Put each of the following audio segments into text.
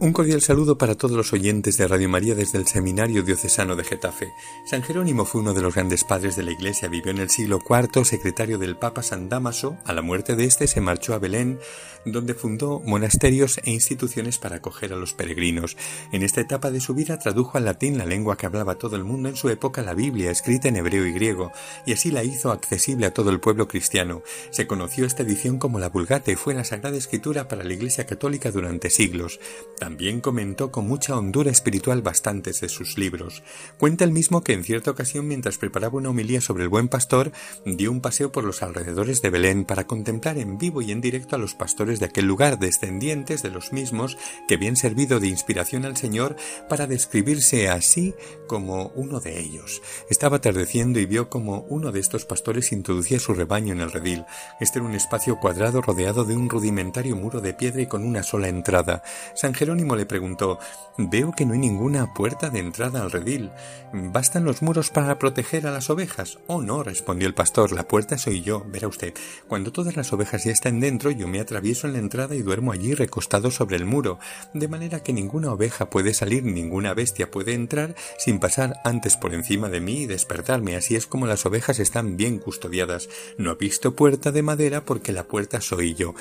Un cordial saludo para todos los oyentes de Radio María desde el Seminario Diocesano de Getafe. San Jerónimo fue uno de los grandes padres de la Iglesia, vivió en el siglo IV, secretario del Papa San Damaso. A la muerte de este se marchó a Belén, donde fundó monasterios e instituciones para acoger a los peregrinos. En esta etapa de su vida tradujo al latín la lengua que hablaba todo el mundo en su época, la Biblia, escrita en hebreo y griego, y así la hizo accesible a todo el pueblo cristiano. Se conoció esta edición como la Vulgata y fue la Sagrada Escritura para la Iglesia Católica durante siglos. También comentó con mucha hondura espiritual bastantes de sus libros. Cuenta el mismo que en cierta ocasión, mientras preparaba una homilía sobre el buen pastor, dio un paseo por los alrededores de Belén para contemplar en vivo y en directo a los pastores de aquel lugar, descendientes de los mismos que habían servido de inspiración al Señor para describirse así como uno de ellos. Estaba atardeciendo y vio como uno de estos pastores introducía su rebaño en el redil. Este era un espacio cuadrado rodeado de un rudimentario muro de piedra y con una sola entrada. San Jerónimo le preguntó Veo que no hay ninguna puerta de entrada al redil. ¿Bastan los muros para proteger a las ovejas? Oh, no, respondió el pastor, la puerta soy yo. Verá usted, cuando todas las ovejas ya están dentro, yo me atravieso en la entrada y duermo allí recostado sobre el muro, de manera que ninguna oveja puede salir, ninguna bestia puede entrar sin pasar antes por encima de mí y despertarme. Así es como las ovejas están bien custodiadas. No ha visto puerta de madera porque la puerta soy yo.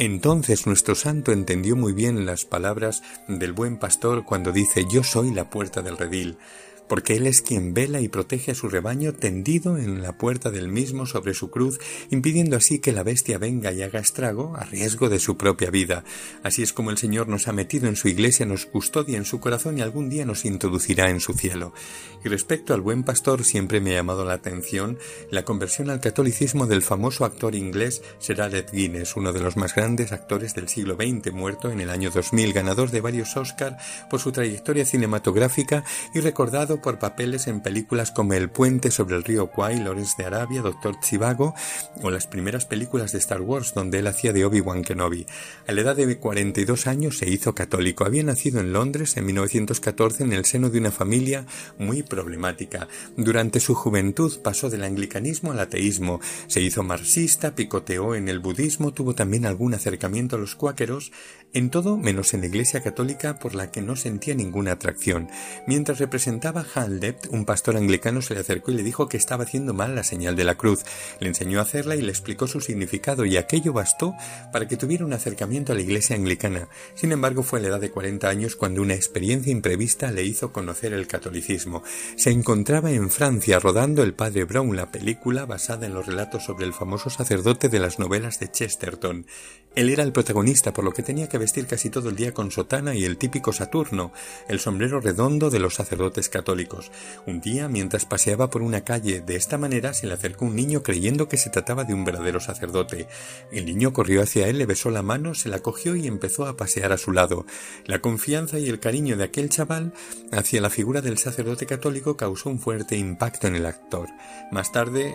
Entonces nuestro santo entendió muy bien las palabras del buen pastor cuando dice Yo soy la puerta del redil porque Él es quien vela y protege a su rebaño tendido en la puerta del mismo sobre su cruz, impidiendo así que la bestia venga y haga estrago a riesgo de su propia vida. Así es como el Señor nos ha metido en su iglesia, nos custodia en su corazón y algún día nos introducirá en su cielo. Y respecto al buen pastor, siempre me ha llamado la atención la conversión al catolicismo del famoso actor inglés Sir Alec Guinness, uno de los más grandes actores del siglo XX, muerto en el año 2000, ganador de varios Oscar por su trayectoria cinematográfica y recordado por papeles en películas como El puente sobre el río Kwai, Lores de Arabia, Doctor Chivago o las primeras películas de Star Wars donde él hacía de Obi-Wan Kenobi. A la edad de 42 años se hizo católico. Había nacido en Londres en 1914 en el seno de una familia muy problemática. Durante su juventud pasó del anglicanismo al ateísmo, se hizo marxista, picoteó en el budismo, tuvo también algún acercamiento a los cuáqueros, en todo menos en la Iglesia católica por la que no sentía ninguna atracción. Mientras representaba Haldept, un pastor anglicano se le acercó y le dijo que estaba haciendo mal la señal de la cruz. Le enseñó a hacerla y le explicó su significado y aquello bastó para que tuviera un acercamiento a la Iglesia anglicana. Sin embargo, fue a la edad de 40 años cuando una experiencia imprevista le hizo conocer el catolicismo. Se encontraba en Francia rodando El Padre Brown, la película basada en los relatos sobre el famoso sacerdote de las novelas de Chesterton. Él era el protagonista, por lo que tenía que vestir casi todo el día con sotana y el típico Saturno, el sombrero redondo de los sacerdotes católicos. Un día, mientras paseaba por una calle de esta manera, se le acercó un niño creyendo que se trataba de un verdadero sacerdote. El niño corrió hacia él, le besó la mano, se la cogió y empezó a pasear a su lado. La confianza y el cariño de aquel chaval hacia la figura del sacerdote católico causó un fuerte impacto en el actor. Más tarde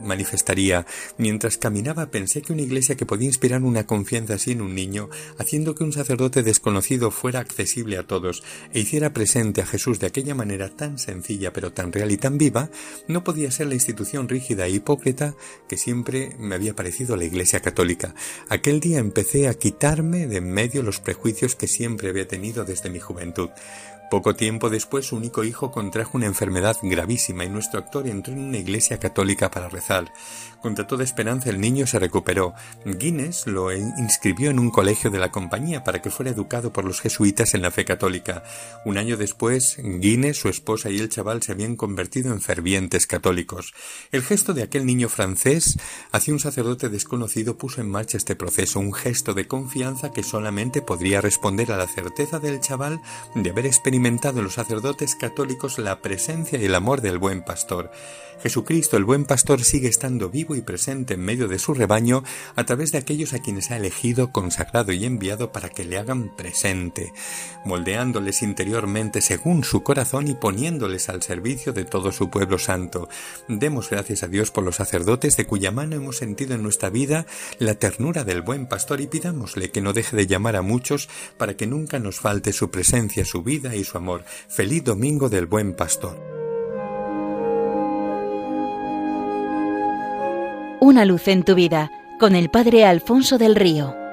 manifestaría, mientras caminaba pensé que una iglesia que podía inspirar una confianza así en un niño, haciendo que un sacerdote desconocido fuera accesible a todos e hiciera presente a Jesús de aquella manera tan sencilla pero tan real y tan viva, no podía ser la institución rígida e hipócrita que siempre me había parecido la Iglesia católica. Aquel día empecé a quitarme de en medio los prejuicios que siempre había tenido desde mi juventud. Poco tiempo después su único hijo contrajo una enfermedad gravísima y nuestro actor entró en una iglesia católica para rezar. Contra toda esperanza el niño se recuperó. Guinness lo inscribió en un colegio de la compañía para que fuera educado por los jesuitas en la fe católica. Un año después, Guinness, su esposa y el chaval se habían convertido en fervientes católicos. El gesto de aquel niño francés hacia un sacerdote desconocido puso en marcha este proceso, un gesto de confianza que solamente podría responder a la certeza del chaval de haber experimentado en los sacerdotes católicos la presencia y el amor del buen pastor. Jesucristo, el buen pastor, sigue estando vivo y presente en medio de su rebaño a través de aquellos a quienes ha elegido, consagrado y enviado para que le hagan presente, moldeándoles interiormente según su corazón y poniéndoles al servicio de todo su pueblo santo. Demos gracias a Dios por los sacerdotes de cuya mano hemos sentido en nuestra vida la ternura del buen pastor y pidámosle que no deje de llamar a muchos para que nunca nos falte su presencia, su vida su amor. Feliz Domingo del Buen Pastor. Una luz en tu vida con el Padre Alfonso del Río.